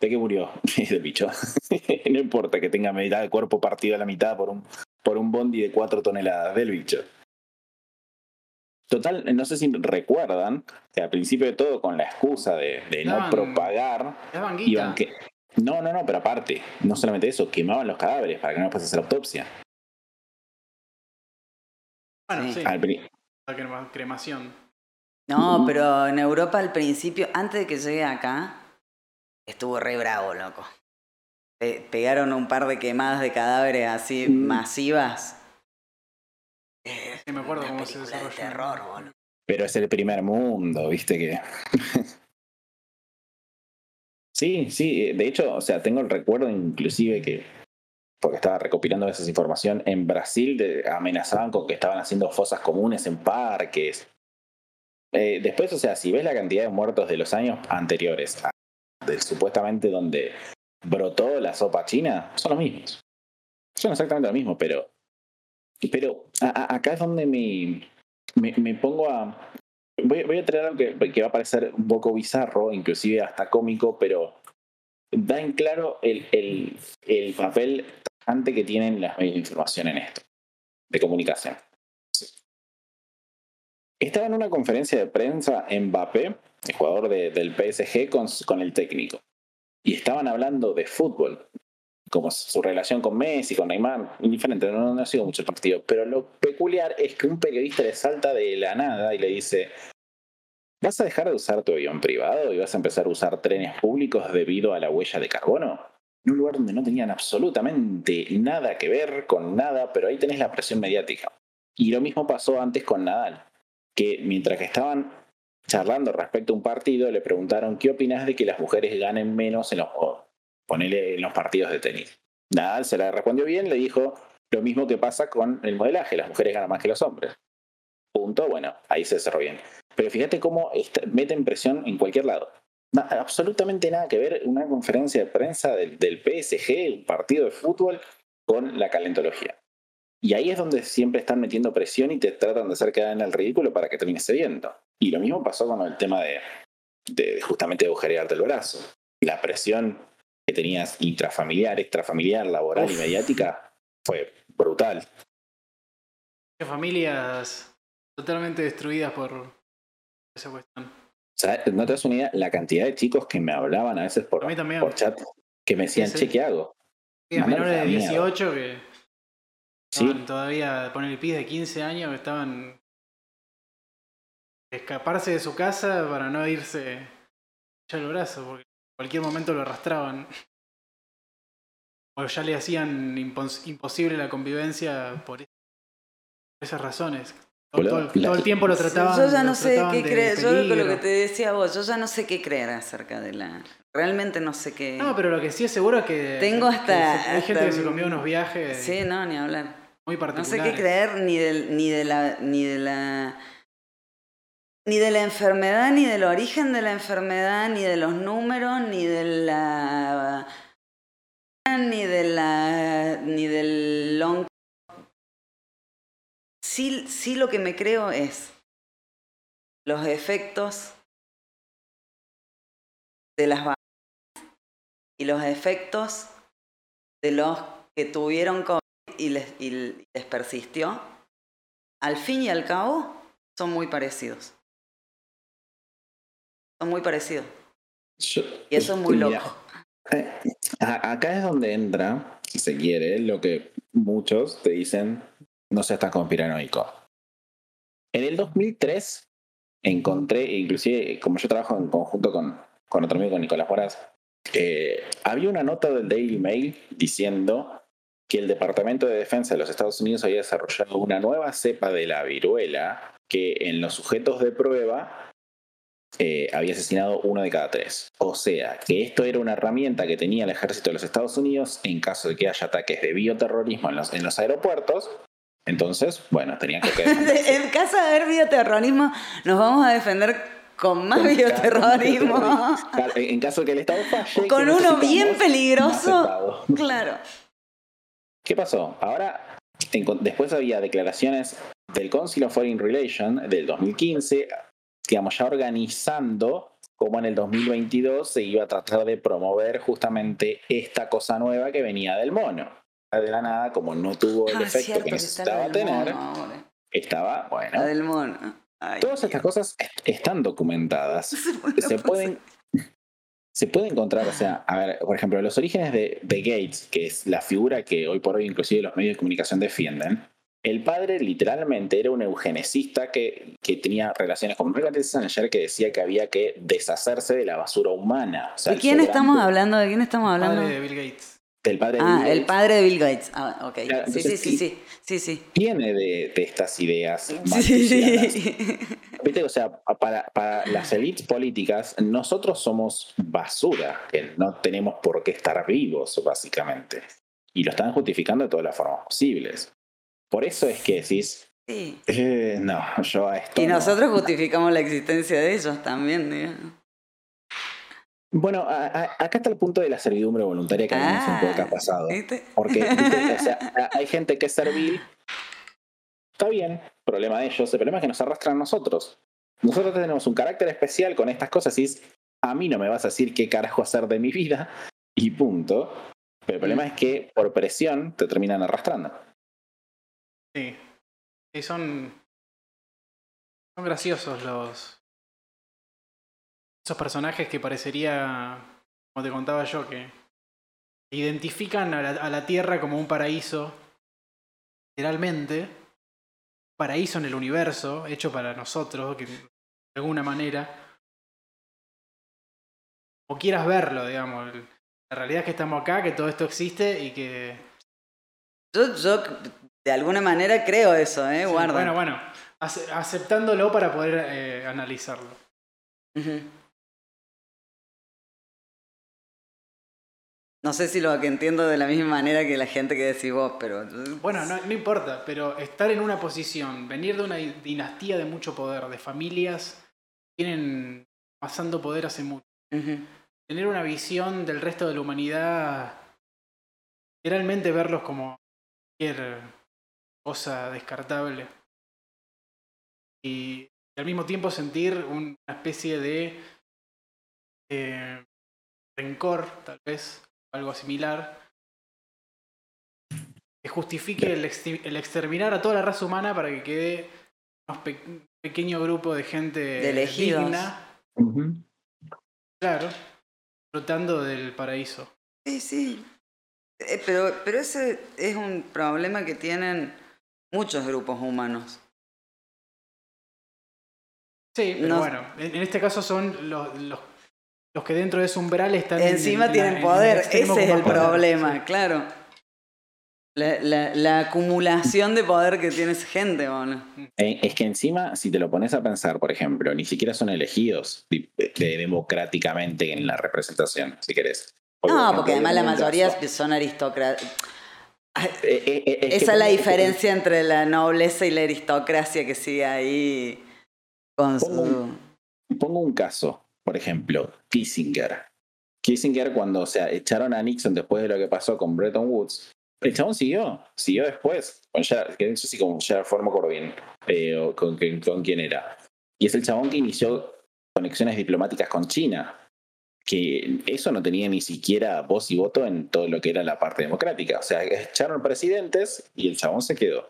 ¿De qué murió? [laughs] de bicho. [laughs] no importa que tenga mitad de cuerpo partido a la mitad por un, por un bondi de cuatro toneladas del bicho. Total, no sé si recuerdan que al principio de todo, con la excusa de, no propagar, iban que. No, no, no, pero aparte, no solamente eso, quemaban los cadáveres para que no puedas hacer autopsia. Bueno, sí. La cremación. No, pero en Europa al principio, antes de que llegue acá, estuvo re bravo, loco. pegaron un par de quemadas de cadáveres así mm. masivas Sí, me acuerdo cómo se desarrolló. terror, Pero es el primer mundo, viste que. [laughs] sí, sí, de hecho, o sea, tengo el recuerdo inclusive que, porque estaba recopilando esa información, en Brasil amenazaban con que estaban haciendo fosas comunes en parques. Eh, después, o sea, si ves la cantidad de muertos de los años anteriores, del supuestamente donde brotó la sopa china, son los mismos. Son exactamente lo mismo, pero pero acá es donde me, me, pongo a... Voy, a traer algo que, va a parecer un poco bizarro, inclusive hasta cómico, pero da en claro el, el, el papel tajante que tienen las medios de información en esto, de comunicación. Estaba en una conferencia de prensa Mbappé, el jugador del PSG, con, con el técnico. Y estaban hablando de fútbol. Como su relación con Messi, con Neymar, indiferente, no, no ha sido mucho el partido. Pero lo peculiar es que un periodista le salta de la nada y le dice, ¿vas a dejar de usar tu avión privado y vas a empezar a usar trenes públicos debido a la huella de carbono? En un lugar donde no tenían absolutamente nada que ver con nada, pero ahí tenés la presión mediática. Y lo mismo pasó antes con Nadal, que mientras que estaban charlando respecto a un partido, le preguntaron qué opinas de que las mujeres ganen menos en los, ponele en los partidos de tenis. Nadal se la respondió bien, le dijo lo mismo que pasa con el modelaje, las mujeres ganan más que los hombres. Punto, bueno, ahí se cerró bien. Pero fíjate cómo meten presión en cualquier lado. absolutamente nada que ver una conferencia de prensa del, del PSG, un partido de fútbol, con la calentología. Y ahí es donde siempre están metiendo presión y te tratan de hacer quedar en el ridículo para que termines cediendo. Y lo mismo pasó con el tema de, de justamente agujerearte el brazo. La presión que tenías intrafamiliar, extrafamiliar, laboral y mediática fue brutal. Familias totalmente destruidas por esa cuestión. no te das una idea la cantidad de chicos que me hablaban a veces por, por chat que me decían, che, ¿qué hago? menores de 18 que Sí. Todavía poner el pie de 15 años estaban escaparse de su casa para no irse ya el brazo, porque cualquier momento lo arrastraban. O ya le hacían imposible la convivencia por esas razones. Todo, el tiempo lo trataban. Yo ya no sé qué creer. Yo con lo que te decía vos, yo ya no sé qué creer acerca de la. Realmente no sé qué. No, pero lo que sí es seguro es que. Tengo hasta. hay gente que se comió unos viajes. Sí, no, ni hablar. No sé qué creer ni, del, ni de la. Ni de la ni de la enfermedad, ni del origen de la enfermedad, ni de los números, ni de la ni de la ni del long sí, sí lo que me creo es los efectos de las vacunas y los efectos de los que tuvieron y les, persistió, al fin y al cabo son muy parecidos. Son muy parecidos. y eso es muy loco. Eh, acá es donde entra, si se quiere, lo que muchos te dicen, no seas tan conspiranoico. En el 2003 encontré, inclusive como yo trabajo en conjunto con, con otro amigo, con Nicolás Moraz, eh, había una nota del Daily Mail diciendo que el Departamento de Defensa de los Estados Unidos había desarrollado una nueva cepa de la viruela que en los sujetos de prueba eh, había asesinado uno de cada tres. O sea, que esto era una herramienta que tenía el ejército de los Estados Unidos en caso de que haya ataques de bioterrorismo en los, en los aeropuertos. Entonces, bueno, tenían que... [laughs] en caso de haber bioterrorismo, nos vamos a defender con más bioterrorismo. en caso de que el Estado falle. Con uno bien peligroso. [laughs] Claro. ¿Qué pasó? Ahora, después había declaraciones del Council of Foreign Relations del 2015, digamos, ya organizando cómo en el 2022 se iba a tratar de promover justamente esta cosa nueva que venía del mono. De la nada, como no tuvo el ah, efecto que necesitaba tener, estaba, bueno. del mono. todas estas cosas están documentadas. [laughs] se pueden se puede encontrar, o sea, a ver, por ejemplo, los orígenes de, Gates, que es la figura que hoy por hoy inclusive los medios de comunicación defienden, el padre literalmente era un eugenicista que, que tenía relaciones con Margaret Sanger que decía que había que deshacerse de la basura humana. ¿De quién estamos hablando? ¿De quién estamos hablando? de Bill Gates. Del padre de ah, el padre de Bill Gates. Ah, ok. sí, sí, sí, sí, sí, sí. Tiene de, de estas ideas. Sí. [laughs] ¿Viste? O sea, para, para las élites políticas, nosotros somos basura, que no tenemos por qué estar vivos, básicamente. Y lo están justificando de todas las formas posibles. Por eso es que decís, Sí. Eh, no, yo a esto. Y nosotros justificamos la existencia de ellos también, digamos. Bueno, acá está el punto de la servidumbre voluntaria que a mí me ha pasado. Porque [laughs] hay gente que es servil. Está bien, problema de ellos. El problema es que nos arrastran a nosotros. Nosotros tenemos un carácter especial con estas cosas y es, a mí no me vas a decir qué carajo hacer de mi vida y punto. Pero el problema es que por presión te terminan arrastrando. Sí. Son, son graciosos los, esos personajes que parecería, como te contaba yo, que identifican a la, Tierra como un paraíso, literalmente, paraíso en el universo, hecho para nosotros, que, de alguna manera, o quieras verlo, digamos. La realidad es que estamos acá, que todo esto existe y que... Yo, yo de alguna manera creo eso, ¿eh? Guarda. Bueno, bueno, aceptándolo para poder eh, analizarlo. No sé si lo que entiendo de la misma manera que la gente que decís vos, pero... Bueno, no, no, importa, pero estar en una posición, venir de una dinastía de mucho poder, de familias que tienen pasando poder hace mucho, tener una visión del resto de la humanidad, literalmente verlos como cualquier cosa descartable. Y, al mismo tiempo sentir una especie de eh, rencor, tal vez, algo similar, que justifique el, exterminar a toda la raza humana para que quede un pequeño grupo de gente de digna. Claro, disfrutando del paraíso. Sí, sí. Eh, pero, pero ese es un problema que tienen muchos grupos humanos. Sí, pero bueno, en, este caso son los, los los que dentro de ese umbral están... Encima tienen poder, ese es el problema, claro. La, acumulación de poder que tiene esa gente, bueno. Eh, es que encima, si te lo pones a pensar, por ejemplo, ni siquiera son elegidos democráticamente en la representación, si querés. no, porque además la mayoría son aristócratas. Eh, eh, Esa es la diferencia entre la nobleza y la aristocracia que sigue ahí con su... pongo un caso. Por ejemplo, Kissinger. Kissinger, cuando se echaron a Nixon después de lo que pasó con Bretton Woods, el chabón siguió, siguió después, con Gerard, que eso sí con Gerard Corbin, eh, o con, con quién era. Y es el chabón que inició conexiones diplomáticas con China, que eso no tenía ni siquiera voz y voto en todo lo que era la parte democrática. O sea, echaron presidentes y el chabón se quedó.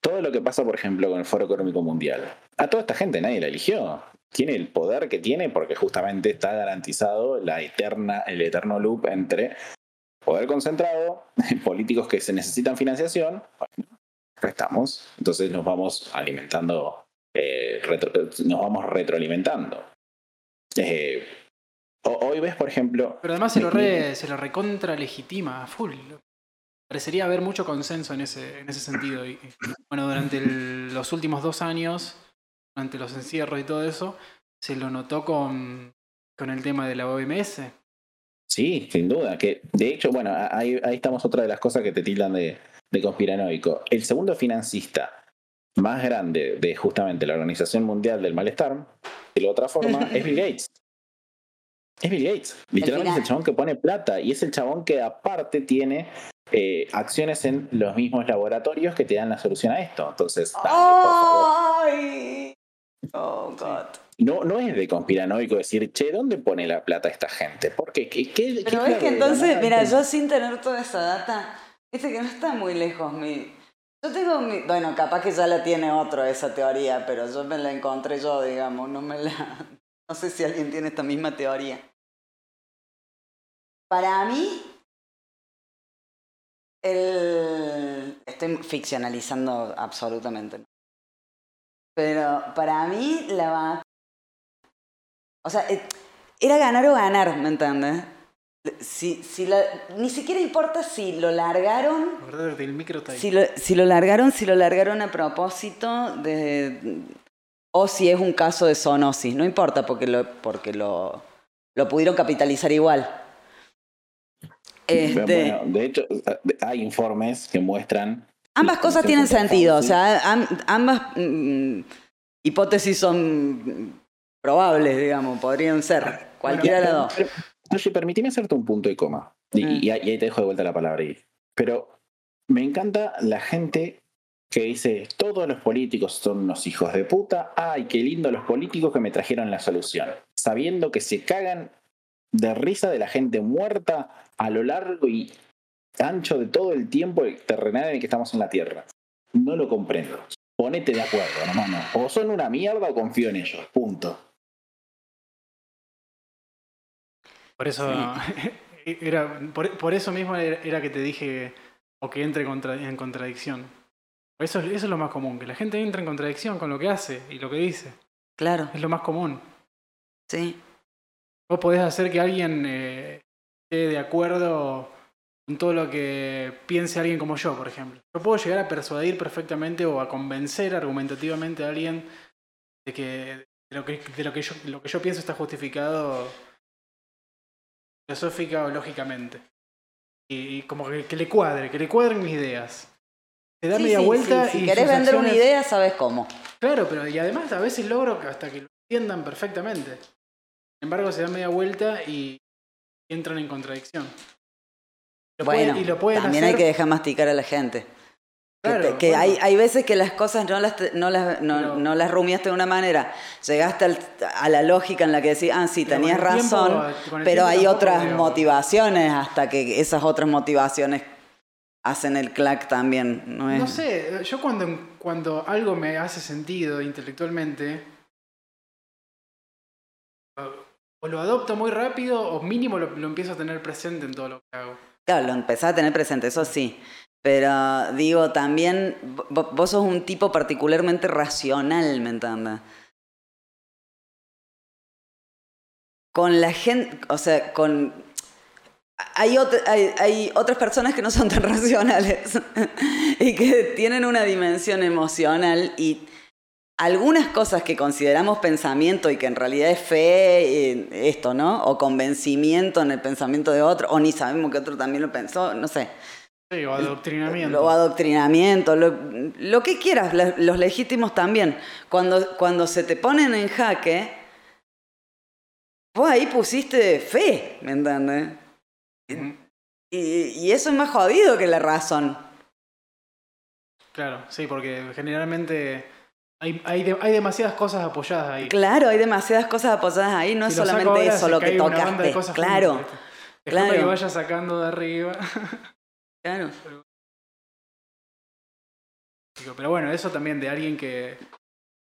Todo lo que pasa, por ejemplo, con el Foro Económico Mundial. A toda esta gente nadie la eligió tiene el poder que tiene porque justamente está garantizado la eterna, el eterno loop entre poder concentrado, [laughs] políticos que se necesitan financiación, prestamos, entonces nos vamos alimentando, eh, nos vamos retroalimentando. Eh, hoy ves, por ejemplo... Pero además se lo, re, se lo recontra legitima full. Parecería haber mucho consenso en ese, en ese sentido. Y, bueno, durante los últimos dos años ante los encierros y todo eso, se lo notó con, con el tema de la OMS. Sí, sin duda. Que, de hecho, bueno, ahí, ahí estamos otra de las cosas que te tildan de, de conspiranoico. El segundo financista más grande de justamente la Organización Mundial del Malestar, de la otra forma, [laughs] es Bill Gates. Es Bill Gates. Literalmente es el chabón que pone plata y es el chabón que aparte tiene eh, acciones en los mismos laboratorios que te dan la solución a esto. Entonces, dale, Oh, God. No, no es de conspiranoico decir, che, ¿dónde pone la plata esta gente? Porque qué, qué, Pero es que entonces, mira, yo sin tener toda esa data, viste que no está muy lejos mi. Yo tengo mi. Bueno, capaz que ya la tiene otro esa teoría, pero yo me la encontré yo, digamos, no me la. No sé si alguien tiene esta misma teoría. Para mí, el... estoy ficcionalizando absolutamente. Pero para mí la va... O sea, eh, era ganar o ganar, ¿me entiendes? Si, si ni siquiera importa si lo largaron. Si lo, si lo largaron, si lo largaron a propósito de, o si es un caso de zoonosis, no importa porque lo, porque lo, lo pudieron capitalizar igual. Este... Bueno, de hecho, hay informes que muestran Ambas cosas tienen sentido, o sea, ambas mm, hipótesis son probables, digamos, podrían ser, cualquiera de las dos. Oye, permíteme hacerte un punto y coma, y, mm. y, ahí te dejo de vuelta la palabra. Pero me encanta la gente que dice, todos los políticos son unos hijos de puta, ay, qué lindo los políticos que me trajeron la solución, sabiendo que se cagan de risa de la gente muerta a lo largo y ancho de todo el tiempo terrenal en el que estamos en la Tierra. No lo comprendo. Ponete de acuerdo, hermano. O son una mierda o confío en ellos. Punto. Por eso [laughs] era, por, eso mismo era, que te dije o que entre en contradicción. Eso, eso es lo más común, que la gente entra en contradicción con lo que hace y lo que dice. Claro. Es lo más común. Sí. Vos podés hacer que alguien eh, esté de acuerdo con todo lo que piense alguien como yo, por ejemplo. Yo puedo llegar a persuadir perfectamente o a convencer argumentativamente a alguien de que lo que, de lo que, yo, lo que yo pienso está justificado filosófica o lógicamente. Y, como que, le cuadre, que le cuadren mis ideas. Se da media vuelta Si querés vender una idea, sabes cómo. Claro, pero y además a veces logro hasta que lo entiendan perfectamente. Sin embargo, se da media vuelta y entran en contradicción. bueno, y lo también hay que dejar masticar a la gente. que, hay, hay, veces que las cosas no las, no las, no, las rumiaste de una manera. Llegaste a la lógica en la que decís, ah, sí, tenías razón, pero hay otras motivaciones hasta que esas otras motivaciones hacen el clack también. No, no sé, yo cuando, cuando algo me hace sentido intelectualmente, o lo adopto muy rápido o mínimo lo, empiezo a tener presente en todo lo que hago. Claro, lo empezás a tener presente, eso sí. Pero digo, también vos sos un tipo particularmente racional, ¿me entiendes? Con la gente, o sea, con... Hay, hay, hay otras personas que no son tan [laughs] racionales y que tienen una dimensión emocional y algunas cosas que consideramos pensamiento y que en realidad es fe, esto, ¿no? O convencimiento en el pensamiento de otro, o ni sabemos que otro también lo pensó, no sé. Sí, o adoctrinamiento. O adoctrinamiento, lo, lo que quieras, los legítimos también. Cuando, cuando se te ponen en jaque, vos ahí pusiste fe, ¿me entiendes? Y, y eso es más jodido que la razón. Claro, sí, porque generalmente hay, hay, hay, demasiadas cosas apoyadas ahí. Claro, hay demasiadas cosas apoyadas ahí, no es solamente eso lo que tocaste. claro. claro. que vaya sacando de arriba. [laughs] Claro. Pero bueno, eso también de alguien que,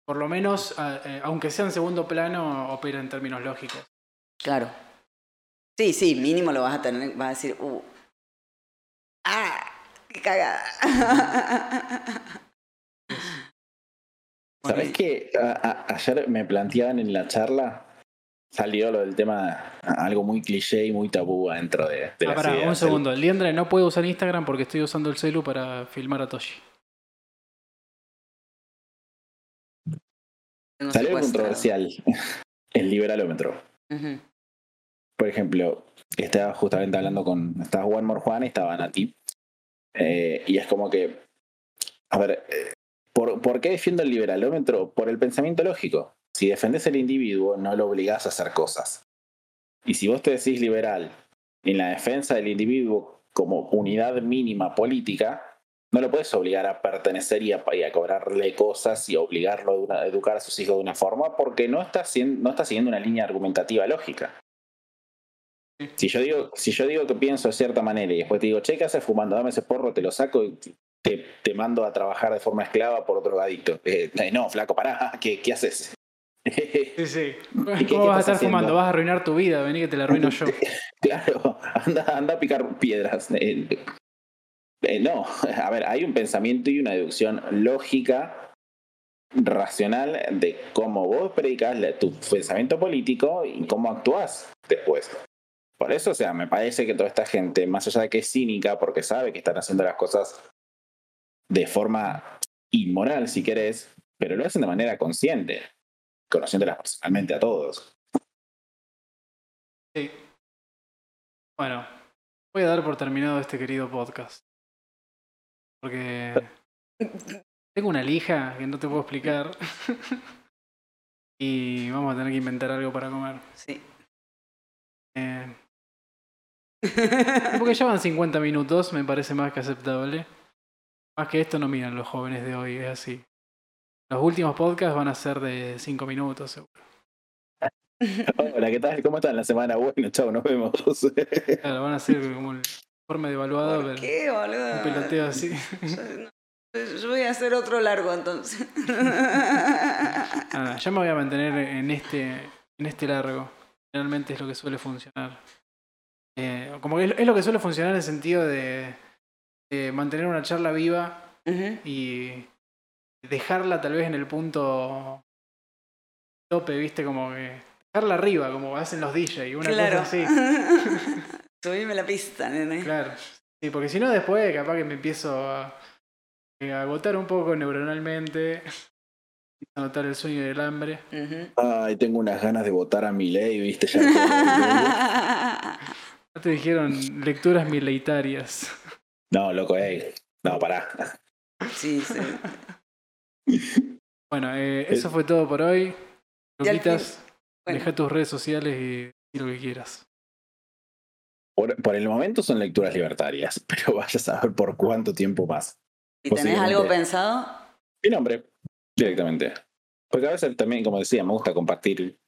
por lo menos, eh, aunque sea en segundo plano, opera en términos lógicos. Claro. Sí, sí, mínimo lo vas a tener, vas a decir, uh, ah, qué cagada. ¿Sabes qué? ayer me planteaban en la charla, salió lo del tema, algo muy cliché y muy tabú dentro de, de ah, pará, un segundo. Liendra no puede usar Instagram porque estoy usando el celu para filmar a Toshi. salió controversial [laughs] el liberalómetro. Por ejemplo, estaba justamente hablando con. Estaba Juan Mor Juan y estaba Nati. Eh, y es como que. A ver, eh, ¿Por, qué defiendo el liberalómetro? Por el pensamiento lógico. Si defendes el individuo, no lo obligás a hacer cosas. Y si vos te decís liberal en la defensa del individuo como unidad mínima política, no lo puedes obligar a pertenecer y a, cobrarle cosas y obligarlo a educar a sus hijos de una forma porque no está, no siguiendo una línea argumentativa lógica. Si yo, digo, si yo digo que pienso de cierta manera y después te digo, che, ¿qué haces fumando? Dame ese porro, te lo saco y te, mando a trabajar de forma esclava por otro gadito. Eh, eh, no, flaco, pará, [laughs] ¿qué, qué haces? Sí, sí. [laughs] ¿Cómo vas a estar fumando? Vas a arruinar tu vida, vení que te la arruino yo. [laughs] claro, anda, anda a picar piedras. Eh, no, a ver, hay un pensamiento y una deducción lógica, racional, de cómo vos predicas tu pensamiento político y cómo actúas después. Por eso, o sea, me parece que toda esta gente, más allá de que es cínica, porque sabe que están haciendo las cosas de forma inmoral, si querés, pero lo hacen de manera consciente, conociéndolas personalmente a todos. Sí. Bueno, voy a dar por terminado este querido podcast. Porque tengo una lija que no te puedo explicar. [laughs] y vamos a tener que inventar algo para comer. Sí. Eh, porque ya van 50 minutos, me parece más que aceptable. Más que esto no miran los jóvenes de hoy, es así. Los últimos podcasts van a ser de 5 minutos, seguro. Hola, ¿qué tal? ¿Cómo están la semana? Bueno, chao, nos vemos. claro, van a ser como el forma de evaluado. ¿Por qué, boludo? Un peloteo así. Yo, voy a hacer otro largo entonces. Nada, ya me voy a mantener en este, en este largo. Realmente es lo que suele funcionar. Eh, como que es, lo que suele funcionar en el sentido de, mantener una charla viva y dejarla tal vez en el punto tope, viste, como que dejarla arriba, como hacen los DJ, una cosa así. [laughs] Subime la pista, nene. Claro. Sí, porque si no después capaz que me empiezo a, agotar un poco neuronalmente. A notar el sueño y el hambre. Ay, tengo unas ganas de votar a mi ley, viste. Ya [laughs] no te dijeron lecturas mileitarias. No, loco, ey. No, pará. Sí, sí. [laughs] Bueno, eh, eso fue todo por hoy. Luquitas, deja tus redes sociales y, lo que quieras. Por, el momento son lecturas libertarias, [laughs] pero vayas a ver por cuánto tiempo más. ¿Y tenés algo pensado? Mi nombre, directamente. Porque a veces también, como decía, me gusta compartir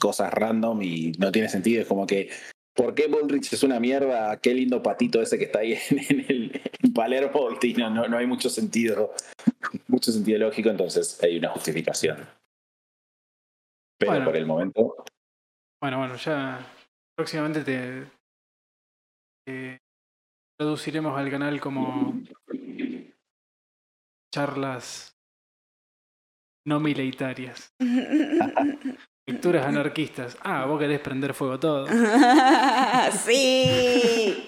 cosas random y no tiene sentido. Es como que, ¿por qué Bullrich es una mierda? Qué lindo patito ese que está ahí [laughs] en, el Palermo. No, no, hay mucho sentido, mucho sentido lógico, entonces hay una justificación. Pero por el momento. Bueno, bueno, ya próximamente te, traduciremos al canal como charlas no militares. [laughs] Lecturas anarquistas. Ah, vos querés prender fuego todo. [laughs] sí.